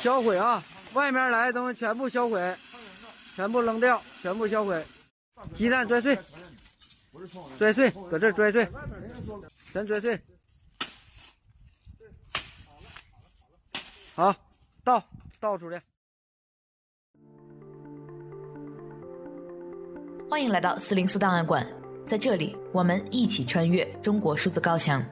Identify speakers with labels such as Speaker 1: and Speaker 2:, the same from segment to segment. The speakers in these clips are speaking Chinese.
Speaker 1: 销毁啊！外面来的东西全部销毁，全部扔掉，全部销毁。鸡蛋摔碎，摔碎，搁这摔碎，全摔碎。好，倒倒出去。
Speaker 2: 欢迎来到四零四档案馆，在这里，我们一起穿越中国数字高墙。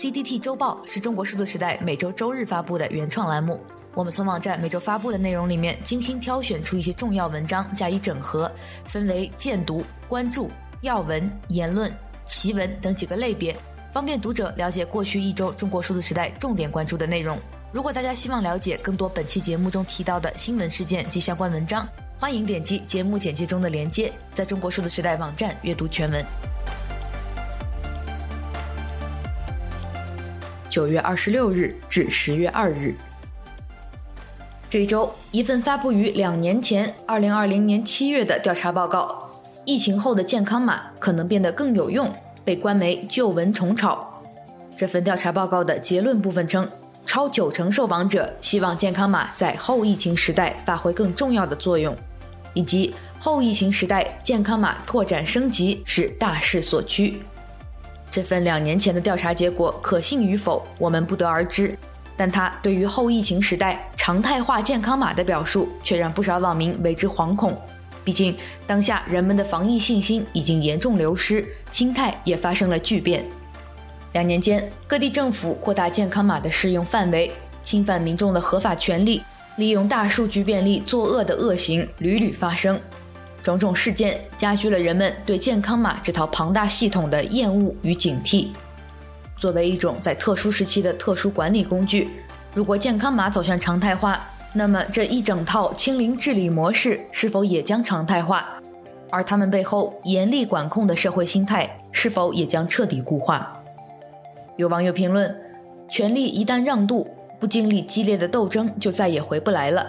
Speaker 2: CDT 周报是中国数字时代每周周日发布的原创栏目。我们从网站每周发布的内容里面精心挑选出一些重要文章加以整合，分为荐读、关注、要闻、言论、奇闻等几个类别，方便读者了解过去一周中国数字时代重点关注的内容。如果大家希望了解更多本期节目中提到的新闻事件及相关文章，欢迎点击节目简介中的链接，在中国数字时代网站阅读全文。九月二十六日至十月二日，这一周，一份发布于两年前，二零二零年七月的调查报告《疫情后的健康码可能变得更有用》被官媒旧闻重炒。这份调查报告的结论部分称，超九成受访者希望健康码在后疫情时代发挥更重要的作用，以及后疫情时代健康码拓展升级是大势所趋。这份两年前的调查结果可信与否，我们不得而知。但他对于后疫情时代常态化健康码的表述，却让不少网民为之惶恐。毕竟当下人们的防疫信心已经严重流失，心态也发生了巨变。两年间，各地政府扩大健康码的适用范围，侵犯民众的合法权利，利用大数据便利作恶的恶行屡屡发生。种种事件加剧了人们对健康码这套庞大系统的厌恶与警惕。作为一种在特殊时期的特殊管理工具，如果健康码走向常态化，那么这一整套清零治理模式是否也将常态化？而他们背后严厉管控的社会心态是否也将彻底固化？有网友评论：权力一旦让渡，不经历激烈的斗争就再也回不来了。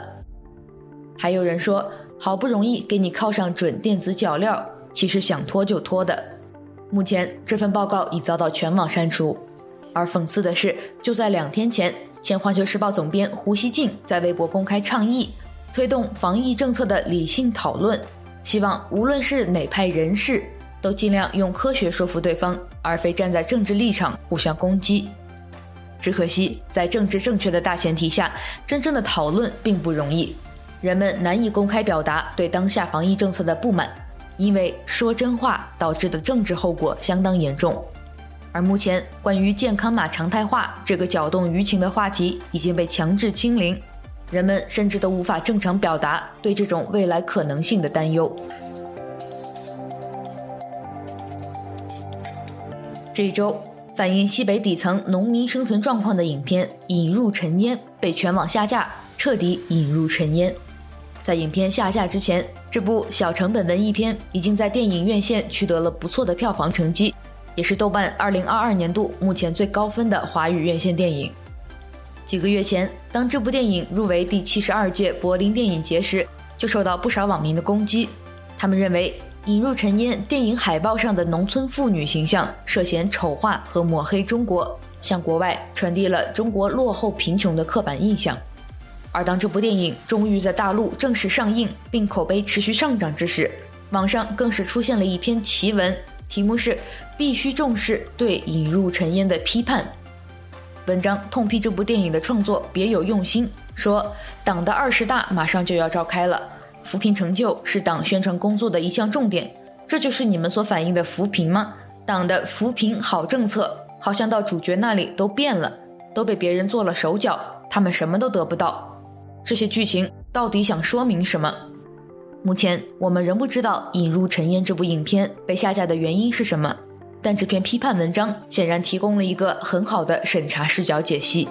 Speaker 2: 还有人说。好不容易给你铐上准电子脚镣，其实想脱就脱的。目前这份报告已遭到全网删除，而讽刺的是，就在两天前，前环球时报总编胡锡进在微博公开倡议，推动防疫政策的理性讨论，希望无论是哪派人士，都尽量用科学说服对方，而非站在政治立场互相攻击。只可惜，在政治正确的大前提下，真正的讨论并不容易。人们难以公开表达对当下防疫政策的不满，因为说真话导致的政治后果相当严重。而目前关于健康码常态化这个搅动舆情的话题已经被强制清零，人们甚至都无法正常表达对这种未来可能性的担忧。这一周，反映西北底层农民生存状况的影片《引入尘烟》被全网下架，彻底引入尘烟。在影片下架之前，这部小成本文艺片已经在电影院线取得了不错的票房成绩，也是豆瓣2022年度目前最高分的华语院线电影。几个月前，当这部电影入围第七十二届柏林电影节时，就受到不少网民的攻击。他们认为《引入尘烟》电影海报上的农村妇女形象涉嫌丑化和抹黑中国，向国外传递了中国落后贫穷的刻板印象。而当这部电影终于在大陆正式上映，并口碑持续上涨之时，网上更是出现了一篇奇文，题目是“必须重视对引入尘烟的批判”。文章痛批这部电影的创作别有用心，说党的二十大马上就要召开了，扶贫成就是党宣传工作的一项重点，这就是你们所反映的扶贫吗？党的扶贫好政策好像到主角那里都变了，都被别人做了手脚，他们什么都得不到。这些剧情到底想说明什么？目前我们仍不知道《引入尘烟》这部影片被下架的原因是什么，但这篇批判文章显然提供了一个很好的审查视角解析。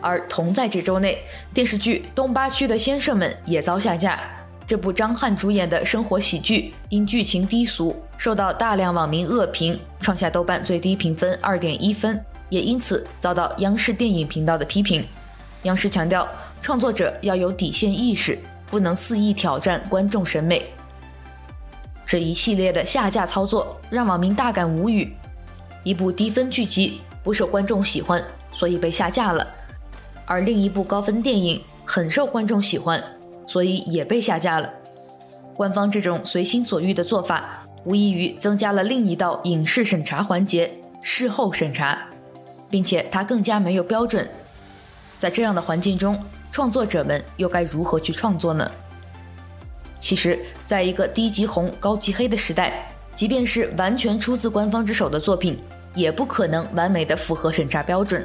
Speaker 2: 而同在这周内，电视剧《东八区的先生们》也遭下架。这部张翰主演的生活喜剧因剧情低俗，受到大量网民恶评，创下豆瓣最低评分二点一分。也因此遭到央视电影频道的批评。央视强调，创作者要有底线意识，不能肆意挑战观众审美。这一系列的下架操作让网民大感无语。一部低分剧集不受观众喜欢，所以被下架了；而另一部高分电影很受观众喜欢，所以也被下架了。官方这种随心所欲的做法，无异于增加了另一道影视审查环节——事后审查，并且它更加没有标准。在这样的环境中，创作者们又该如何去创作呢？其实，在一个低级红、高级黑的时代，即便是完全出自官方之手的作品，也不可能完美的符合审查标准，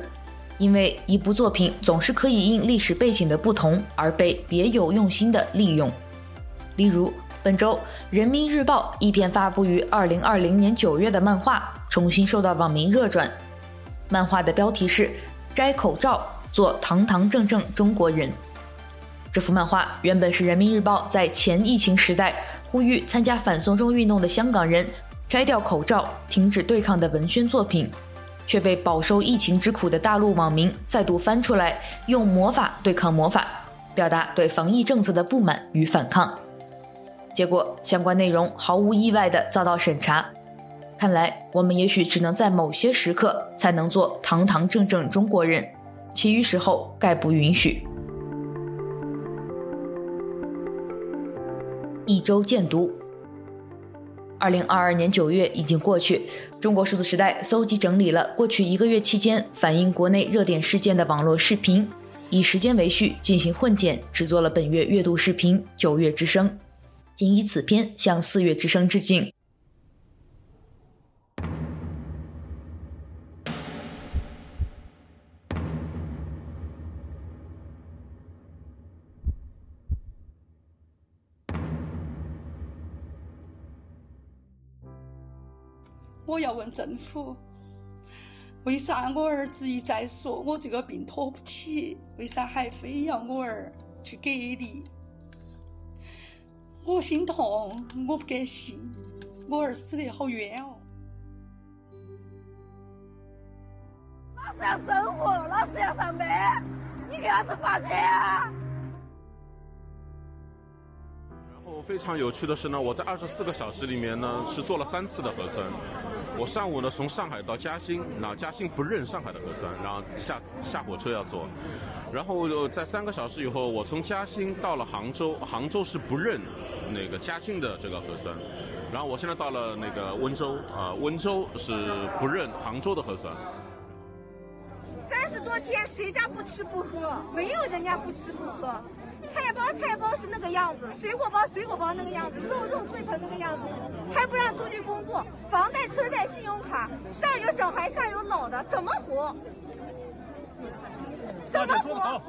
Speaker 2: 因为一部作品总是可以因历史背景的不同而被别有用心的利用。例如，本周《人民日报》一篇发布于二零二零年九月的漫画，重新受到网民热转。漫画的标题是“摘口罩，做堂堂正正中国人”。这幅漫画原本是《人民日报》在前疫情时代呼吁参加反送中运动的香港人摘掉口罩、停止对抗的文宣作品，却被饱受疫情之苦的大陆网民再度翻出来，用魔法对抗魔法，表达对防疫政策的不满与反抗。结果，相关内容毫无意外地遭到审查。看来，我们也许只能在某些时刻才能做堂堂正正中国人，其余时候概不允许。一周见读。二零二二年九月已经过去，中国数字时代搜集整理了过去一个月期间反映国内热点事件的网络视频，以时间为序进行混剪，制作了本月月度视频《九月之声》，仅以此篇向四月之声致敬。
Speaker 3: 我要问政府，为啥我儿子一再说我这个病拖不起，为啥还非要我儿去隔离？我心痛，我不甘心，我儿死得好冤哦！老子要生活，老子要上班，你给老子发钱啊！
Speaker 4: 非常有趣的是呢，我在二十四个小时里面呢是做了三次的核酸。我上午呢从上海到嘉兴，那嘉兴不认上海的核酸，然后下下火车要做。然后在三个小时以后，我从嘉兴到了杭州，杭州是不认那个嘉兴的这个核酸。然后我现在到了那个温州啊，温州是不认杭州的核酸。
Speaker 5: 三十多天，谁家不吃不喝？没有人家不吃不喝。菜包菜包是那个样子，水果包水果包那个样子，肉肉贵成那个样子，还不让出去工作，房贷车贷信用卡，上有小孩下有老的，怎么活？怎么活？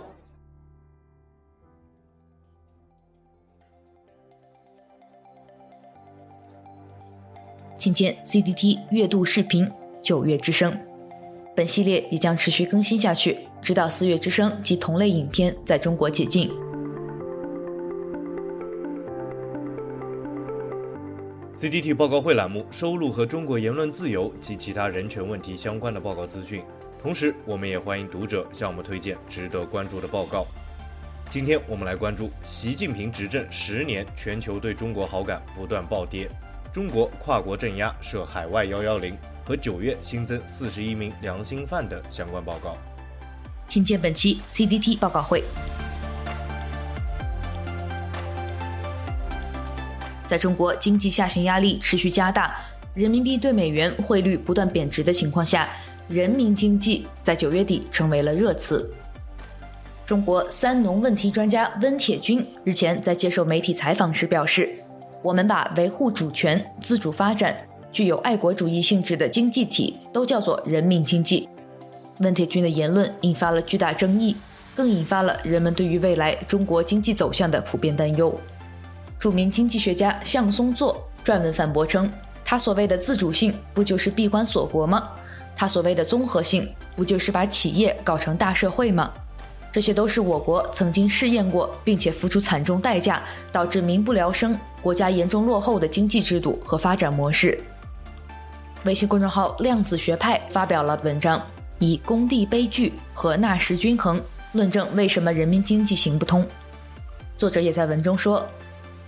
Speaker 2: 请见 CDT 月度视频《九月之声》，本系列也将持续更新下去，直到四月之声及同类影片在中国解禁。
Speaker 6: CDT 报告会栏目收录和中国言论自由及其他人权问题相关的报告资讯，同时我们也欢迎读者向我们推荐值得关注的报告。今天我们来关注习近平执政十年，全球对中国好感不断暴跌，中国跨国镇压设海外幺幺零和九月新增四十一名良心犯的相关报告。
Speaker 2: 请见本期 CDT 报告会。在中国经济下行压力持续加大，人民币对美元汇率不断贬值的情况下，人民经济在九月底成为了热词。中国三农问题专家温铁军日前在接受媒体采访时表示：“我们把维护主权、自主发展、具有爱国主义性质的经济体都叫做人民经济。”温铁军的言论引发了巨大争议，更引发了人们对于未来中国经济走向的普遍担忧。著名经济学家向松作撰文反驳称：“他所谓的自主性，不就是闭关锁国吗？他所谓的综合性，不就是把企业搞成大社会吗？这些都是我国曾经试验过，并且付出惨重代价，导致民不聊生、国家严重落后的经济制度和发展模式。”微信公众号量子学派发表了文章，以“工地悲剧”和“纳什均衡”论证为什么人民经济行不通。作者也在文中说。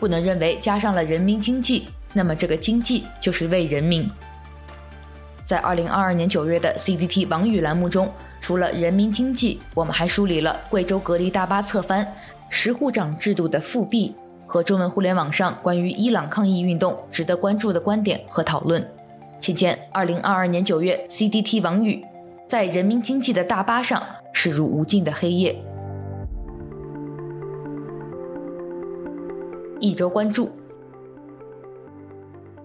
Speaker 2: 不能认为加上了人民经济，那么这个经济就是为人民。在二零二二年九月的 CDT 网语栏目中，除了人民经济，我们还梳理了贵州隔离大巴侧翻、十户长制度的复辟和中文互联网上关于伊朗抗议运动值得关注的观点和讨论。期间，二零二二年九月 CDT 网语在人民经济的大巴上驶入无尽的黑夜。一周关注。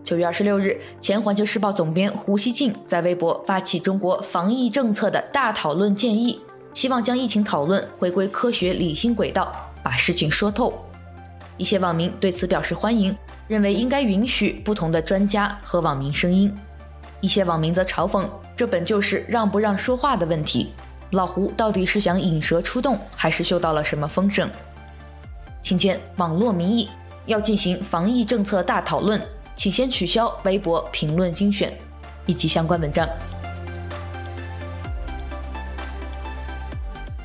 Speaker 2: 九月二十六日，前《环球时报》总编胡锡进在微博发起中国防疫政策的大讨论建议，希望将疫情讨论回归科学理性轨道，把事情说透。一些网民对此表示欢迎，认为应该允许不同的专家和网民声音。一些网民则嘲讽，这本就是让不让说话的问题。老胡到底是想引蛇出洞，还是嗅到了什么风声？请见网络民意，要进行防疫政策大讨论。请先取消微博评论精选以及相关文章。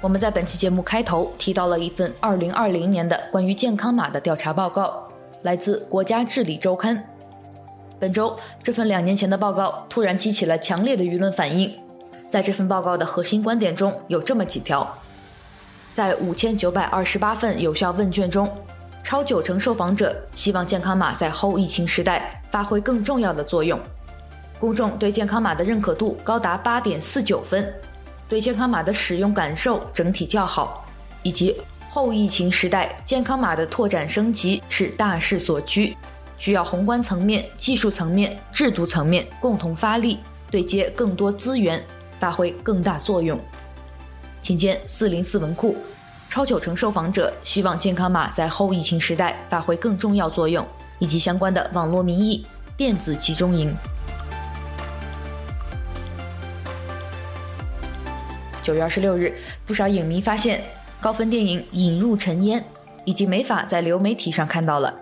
Speaker 2: 我们在本期节目开头提到了一份2020年的关于健康码的调查报告，来自国家治理周刊。本周，这份两年前的报告突然激起了强烈的舆论反应。在这份报告的核心观点中有这么几条：在五千九百二十八份有效问卷中，超九成受访者希望健康码在后疫情时代发挥更重要的作用，公众对健康码的认可度高达八点四九分，对健康码的使用感受整体较好，以及后疫情时代健康码的拓展升级是大势所趋，需要宏观层面、技术层面、制度层面共同发力，对接更多资源，发挥更大作用。请见四零四文库。超九成受访者希望健康码在后疫情时代发挥更重要作用，以及相关的网络民意电子集中营。九月二十六日，不少影迷发现高分电影《引入尘烟》已经没法在流媒体上看到了。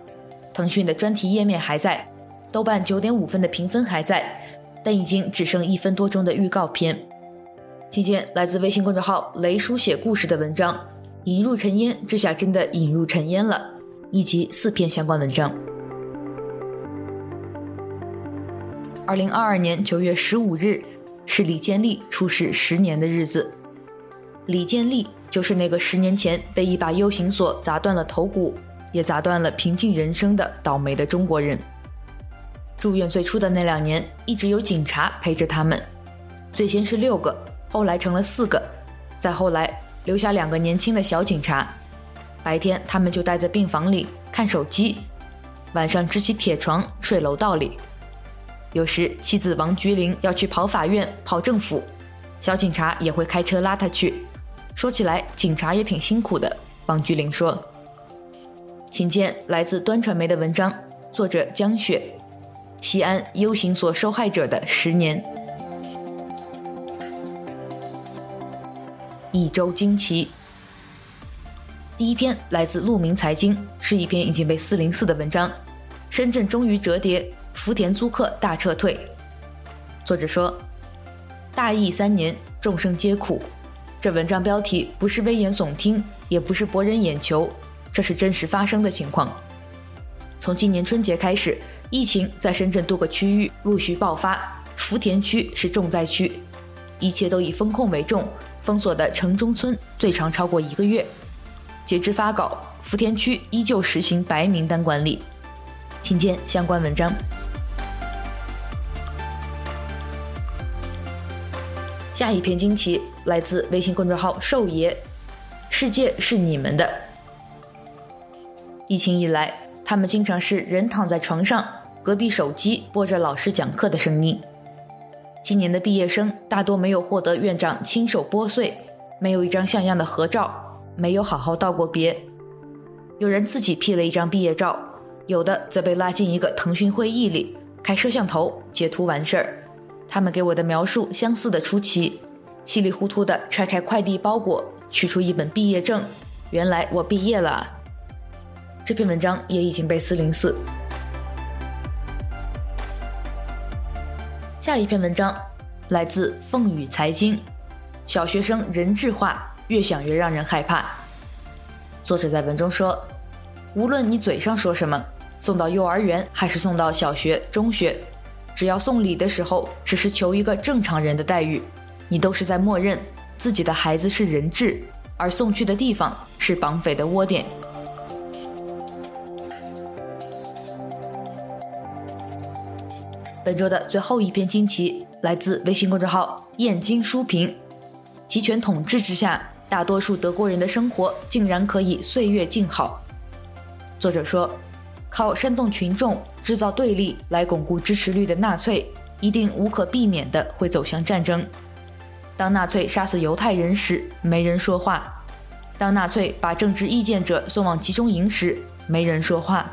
Speaker 2: 腾讯的专题页面还在，豆瓣九点五分的评分还在，但已经只剩一分多钟的预告片。期间来自微信公众号“雷书写故事”的文章。引入尘烟，这下真的引入尘烟了，以及四篇相关文章。二零二二年九月十五日是李建利出事十年的日子。李建利就是那个十年前被一把 U 型锁砸断了头骨，也砸断了平静人生的倒霉的中国人。住院最初的那两年，一直有警察陪着他们，最先是六个，后来成了四个，再后来。留下两个年轻的小警察，白天他们就待在病房里看手机，晚上支起铁床睡楼道里。有时妻子王菊玲要去跑法院、跑政府，小警察也会开车拉她去。说起来，警察也挺辛苦的。王菊玲说：“请见来自端传媒的文章，作者江雪，西安 U 型锁受害者的十年。”一周惊奇。第一篇来自鹿鸣财经，是一篇已经被四零四的文章。深圳终于折叠，福田租客大撤退。作者说：“大疫三年，众生皆苦。”这文章标题不是危言耸听，也不是博人眼球，这是真实发生的情况。从今年春节开始，疫情在深圳多个区域陆续爆发，福田区是重灾区，一切都以封控为重。封锁的城中村最长超过一个月。截至发稿，福田区依旧实行白名单管理。请见相关文章。下一篇惊奇来自微信公众号“兽爷”，世界是你们的。疫情以来，他们经常是人躺在床上，隔壁手机播着老师讲课的声音。今年的毕业生大多没有获得院长亲手拨穗，没有一张像样的合照，没有好好道过别。有人自己 P 了一张毕业照，有的则被拉进一个腾讯会议里，开摄像头截图完事儿。他们给我的描述相似的出奇，稀里糊涂地拆开快递包裹，取出一本毕业证，原来我毕业了。这篇文章也已经被四零四。下一篇文章来自凤羽财经，小学生人质化越想越让人害怕。作者在文中说，无论你嘴上说什么，送到幼儿园还是送到小学、中学，只要送礼的时候，只是求一个正常人的待遇，你都是在默认自己的孩子是人质，而送去的地方是绑匪的窝点。本周的最后一篇惊奇来自微信公众号“燕京书评”。极权统治之下，大多数德国人的生活竟然可以岁月静好。作者说，靠煽动群众、制造对立来巩固支持率的纳粹，一定无可避免地会走向战争。当纳粹杀死犹太人时，没人说话；当纳粹把政治意见者送往集中营时，没人说话；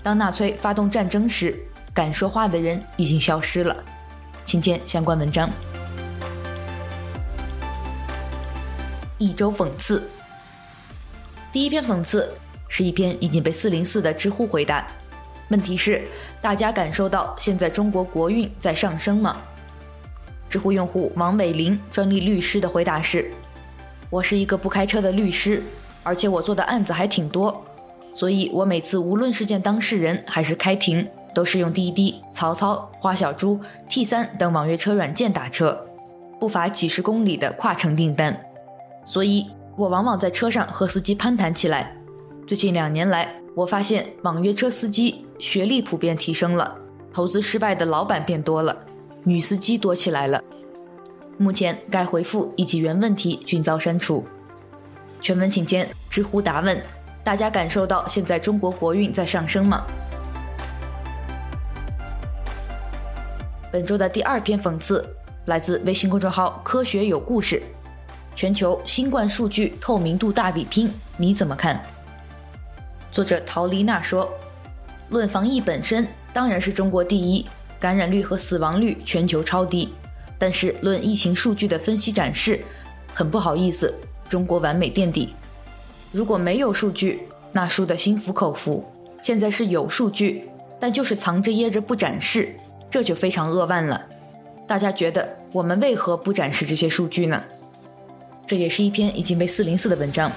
Speaker 2: 当纳粹发动战争时，敢说话的人已经消失了，请见相关文章。一周讽刺，第一篇讽刺是一篇已经被四零四的知乎回答，问题是：大家感受到现在中国国运在上升吗？知乎用户王伟林专利律师的回答是：我是一个不开车的律师，而且我做的案子还挺多，所以我每次无论是见当事人还是开庭。都是用滴滴、曹操、花小猪、T 三等网约车软件打车，不乏几十公里的跨城订单，所以我往往在车上和司机攀谈起来。最近两年来，我发现网约车司机学历普遍提升了，投资失败的老板变多了，女司机多起来了。目前该回复以及原问题均遭删除。全文请见知乎答问：大家感受到现在中国国运在上升吗？本周的第二篇讽刺来自微信公众号“科学有故事”，全球新冠数据透明度大比拼，你怎么看？作者陶丽娜说：“论防疫本身，当然是中国第一，感染率和死亡率全球超低。但是论疫情数据的分析展示，很不好意思，中国完美垫底。如果没有数据，那输得心服口服。现在是有数据，但就是藏着掖着不展示。”这就非常扼腕了，大家觉得我们为何不展示这些数据呢？这也是一篇已经被四零四的文章。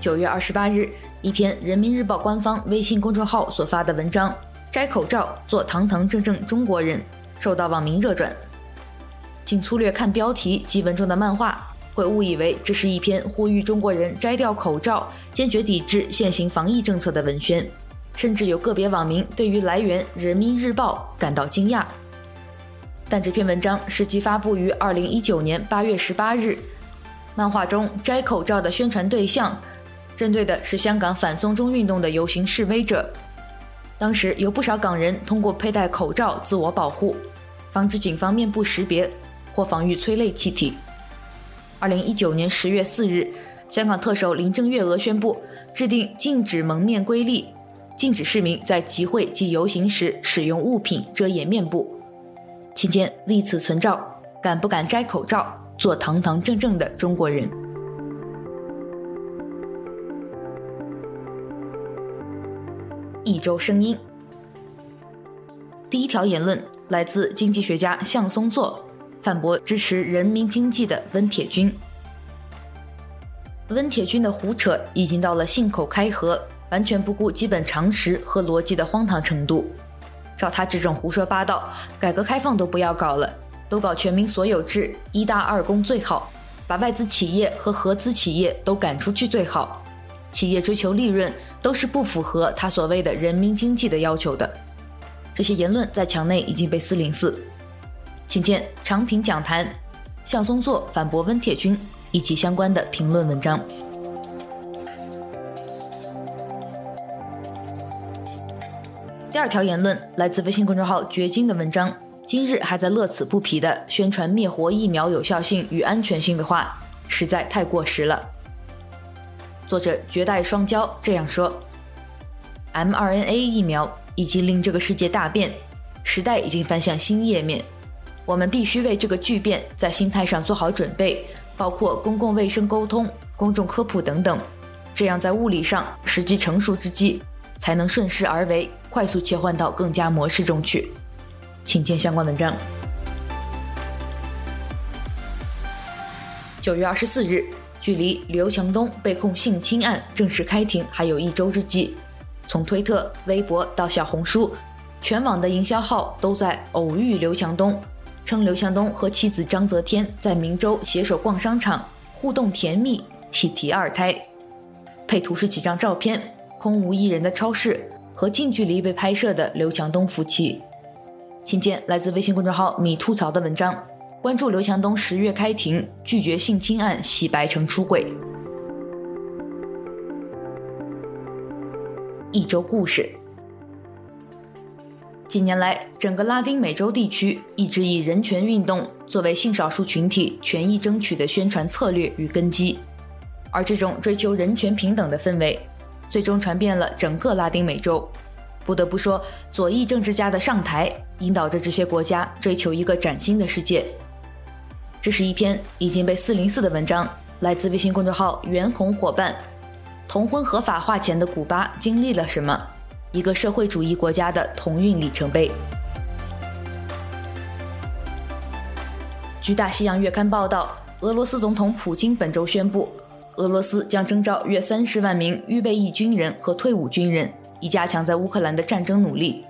Speaker 2: 九月二十八日，一篇人民日报官方微信公众号所发的文章《摘口罩做堂堂正正中国人》受到网民热转。仅粗略看标题及文中的漫画，会误以为这是一篇呼吁中国人摘掉口罩、坚决抵制现行防疫政策的文宣。甚至有个别网民对于来源《人民日报》感到惊讶，但这篇文章实际发布于二零一九年八月十八日。漫画中摘口罩的宣传对象，针对的是香港反送中运动的游行示威者。当时有不少港人通过佩戴口罩自我保护，防止警方面部识别或防御催泪气体。二零一九年十月四日，香港特首林郑月娥宣布制定禁止蒙面规例。禁止市民在集会及游行时使用物品遮掩面部。期间立此存照，敢不敢摘口罩，做堂堂正正的中国人？一周声音。第一条言论来自经济学家向松作，反驳支持人民经济的温铁军。温铁军的胡扯已经到了信口开河。完全不顾基本常识和逻辑的荒唐程度，照他这种胡说八道，改革开放都不要搞了，都搞全民所有制，一大二公最好，把外资企业和合资企业都赶出去最好。企业追求利润都是不符合他所谓的人民经济的要求的。这些言论在墙内已经被四零四，请见长评讲坛，向松作反驳温铁军以及相关的评论文章。第二条言论来自微信公众号“绝经”的文章，今日还在乐此不疲地宣传灭活疫苗有效性与安全性的话，实在太过时了。作者绝代双骄这样说：“mRNA 疫苗已经令这个世界大变，时代已经翻向新页面，我们必须为这个巨变在心态上做好准备，包括公共卫生沟通、公众科普等等，这样在物理上时机成熟之际，才能顺势而为。”快速切换到更加模式中去，请见相关文章。九月二十四日，距离刘强东被控性侵案正式开庭还有一周之际，从推特、微博到小红书，全网的营销号都在偶遇刘强东，称刘强东和妻子张泽天在明州携手逛商场，互动甜蜜，喜提二胎。配图是几张照片，空无一人的超市和近距离被拍摄的刘强东夫妻。请见来自微信公众号“米吐槽”的文章，关注刘强东十月开庭拒绝性侵案洗白成出轨。一周故事。近年来，整个拉丁美洲地区一直以人权运动作为性少数群体权益争取的宣传策略与根基，而这种追求人权平等的氛围，最终传遍了整个拉丁美洲。不得不说，左翼政治家的上台，引导着这些国家追求一个崭新的世界。这是一篇已经被四零四的文章，来自微信公众号“袁弘伙伴”。同婚合法化前的古巴经历了什么？一个社会主义国家的同运里程碑。据《大西洋月刊》报道，俄罗斯总统普京本周宣布，俄罗斯将征召约三十万名预备役军人和退伍军人。以加强在乌克兰的战争努力。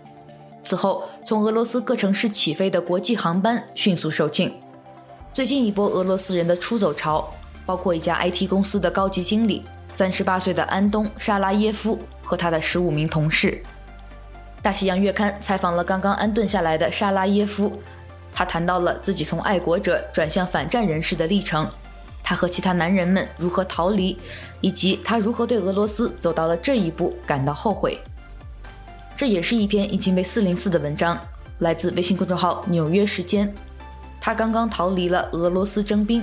Speaker 2: 此后，从俄罗斯各城市起飞的国际航班迅速售罄。最近一波俄罗斯人的出走潮，包括一家 IT 公司的高级经理，三十八岁的安东·沙拉耶夫和他的十五名同事。大西洋月刊采访了刚刚安顿下来的沙拉耶夫，他谈到了自己从爱国者转向反战人士的历程。他和其他男人们如何逃离，以及他如何对俄罗斯走到了这一步感到后悔。这也是一篇已经被四零四的文章，来自微信公众号《纽约时间》。他刚刚逃离了俄罗斯征兵，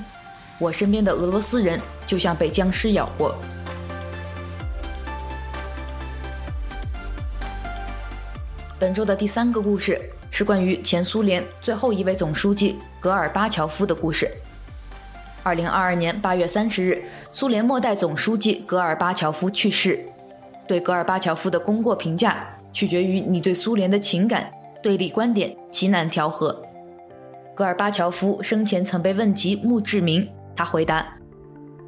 Speaker 2: 我身边的俄罗斯人就像被僵尸咬过。本周的第三个故事是关于前苏联最后一位总书记戈尔巴乔夫的故事。二零二二年八月三十日，苏联末代总书记戈尔巴乔夫去世。对戈尔巴乔夫的功过评价，取决于你对苏联的情感、对立观点，极难调和。戈尔巴乔夫生前曾被问及墓志铭，他回答：“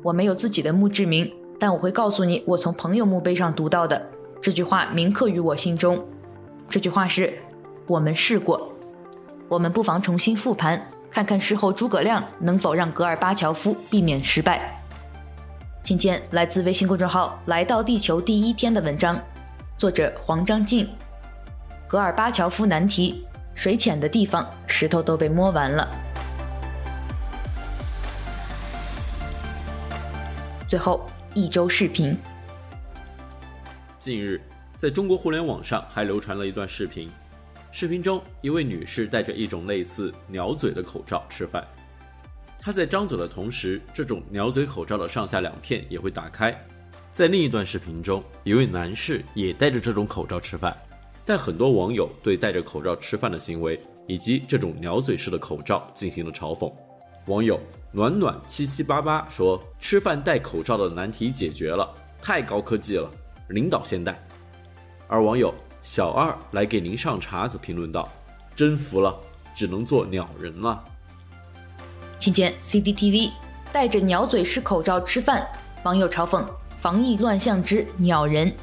Speaker 2: 我没有自己的墓志铭，但我会告诉你，我从朋友墓碑上读到的这句话铭刻于我心中。这句话是：我们试过，我们不妨重新复盘。”看看事后诸葛亮能否让戈尔巴乔夫避免失败。请见来自微信公众号“来到地球第一天”的文章，作者黄章进。戈尔巴乔夫难题：水浅的地方，石头都被摸完了。最后一周视频。
Speaker 7: 近日，在中国互联网上还流传了一段视频。视频中，一位女士戴着一种类似鸟嘴的口罩吃饭。她在张嘴的同时，这种鸟嘴口罩的上下两片也会打开。在另一段视频中，一位男士也戴着这种口罩吃饭，但很多网友对戴着口罩吃饭的行为以及这种鸟嘴式的口罩进行了嘲讽。网友暖暖七七八八说：“吃饭戴口罩的难题解决了，太高科技了，领导先戴。”而网友。小二来给您上茶子，评论道：“真服了，只能做鸟人了。”
Speaker 2: 请见 CCTV，戴着鸟嘴式口罩吃饭，网友嘲讽防疫乱象之鸟人，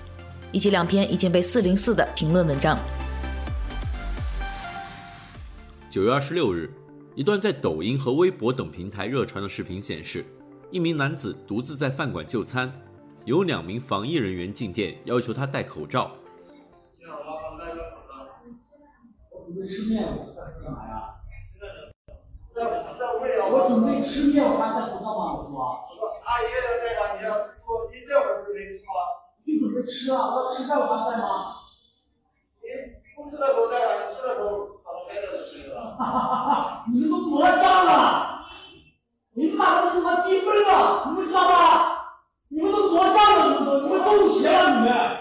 Speaker 2: 以及两篇已经被四零四的评论文章。
Speaker 7: 九月二十六日，一段在抖音和微博等平台热传的视频显示，一名男子独自在饭馆就餐，有两名防疫人员进店要求他戴口罩。
Speaker 8: 准备吃面，我在这干嘛呀？在在屋里。我准备吃面，我还戴口罩吗？我说。阿姨在戴着，你要说您这会儿不是没吃吗？就准备吃啊，我要吃饭我还在吗？您不吃的时候戴上，你吃的时候把它摘了吃了。哈哈哈哈！你们都魔障了，你们哪都是他低分了，你们知道吗？你们都魔障了，你们都，你们中邪了，你们。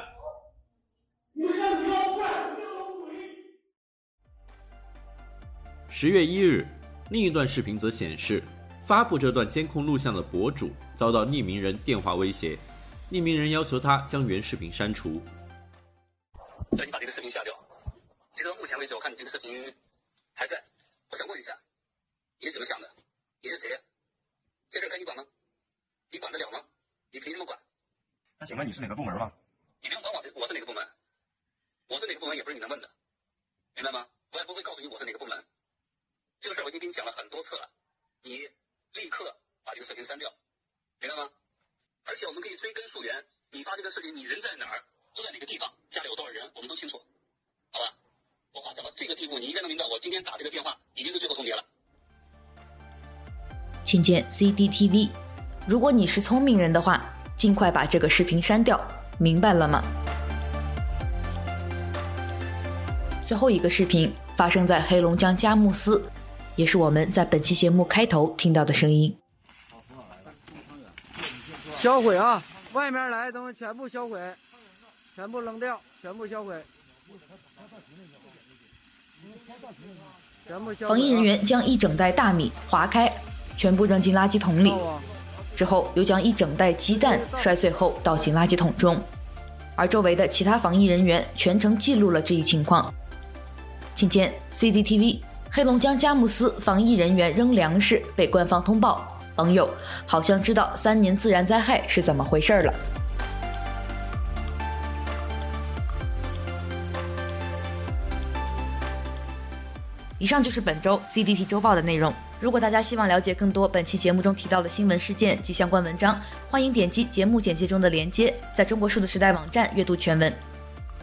Speaker 7: 十月一日，另一段视频则显示，发布这段监控录像的博主遭到匿名人电话威胁，匿名人要求他将原视频删除。
Speaker 9: 对，你把这个视频下掉。其实到目前为止，我看你这个视频还在。我想问一下，你是怎么想的？你是谁？这事该你管吗？你管得了吗？你凭什么管？
Speaker 10: 那请问你是哪个部门吗？
Speaker 9: 你不用管我，我是哪个部门？我是哪个部门也不是你能问的，明白吗？我也不会告诉你我是哪个部门。这个事儿我已经跟你讲了很多次了，你立刻把这个视频删掉，明白吗？而且我们可以追根溯源，你发这个视频，你人在哪儿，住在哪个地方，家里有多少人，我们都清楚，好吧？我话讲到这个地步，你应该能明白，我今天打这个电话已经是最后通牒了。
Speaker 2: 请见 C D T V。如果你是聪明人的话，尽快把这个视频删掉，明白了吗？最后一个视频发生在黑龙江佳木斯。也是我们在本期节目开头听到的声音。
Speaker 1: 销毁啊！外面来的东西全部销毁，全部扔掉，全部销毁。全部销毁。
Speaker 2: 防疫人员将一整袋大米划开，全部扔进垃圾桶里，之后又将一整袋鸡蛋摔碎后倒进垃圾桶中，而周围的其他防疫人员全程记录了这一情况。请见 CCTV。黑龙江佳木斯防疫人员扔粮食被官方通报，网友好像知道三年自然灾害是怎么回事了。以上就是本周 CDT 周报的内容。如果大家希望了解更多本期节目中提到的新闻事件及相关文章，欢迎点击节目简介中的链接，在中国数字时代网站阅读全文。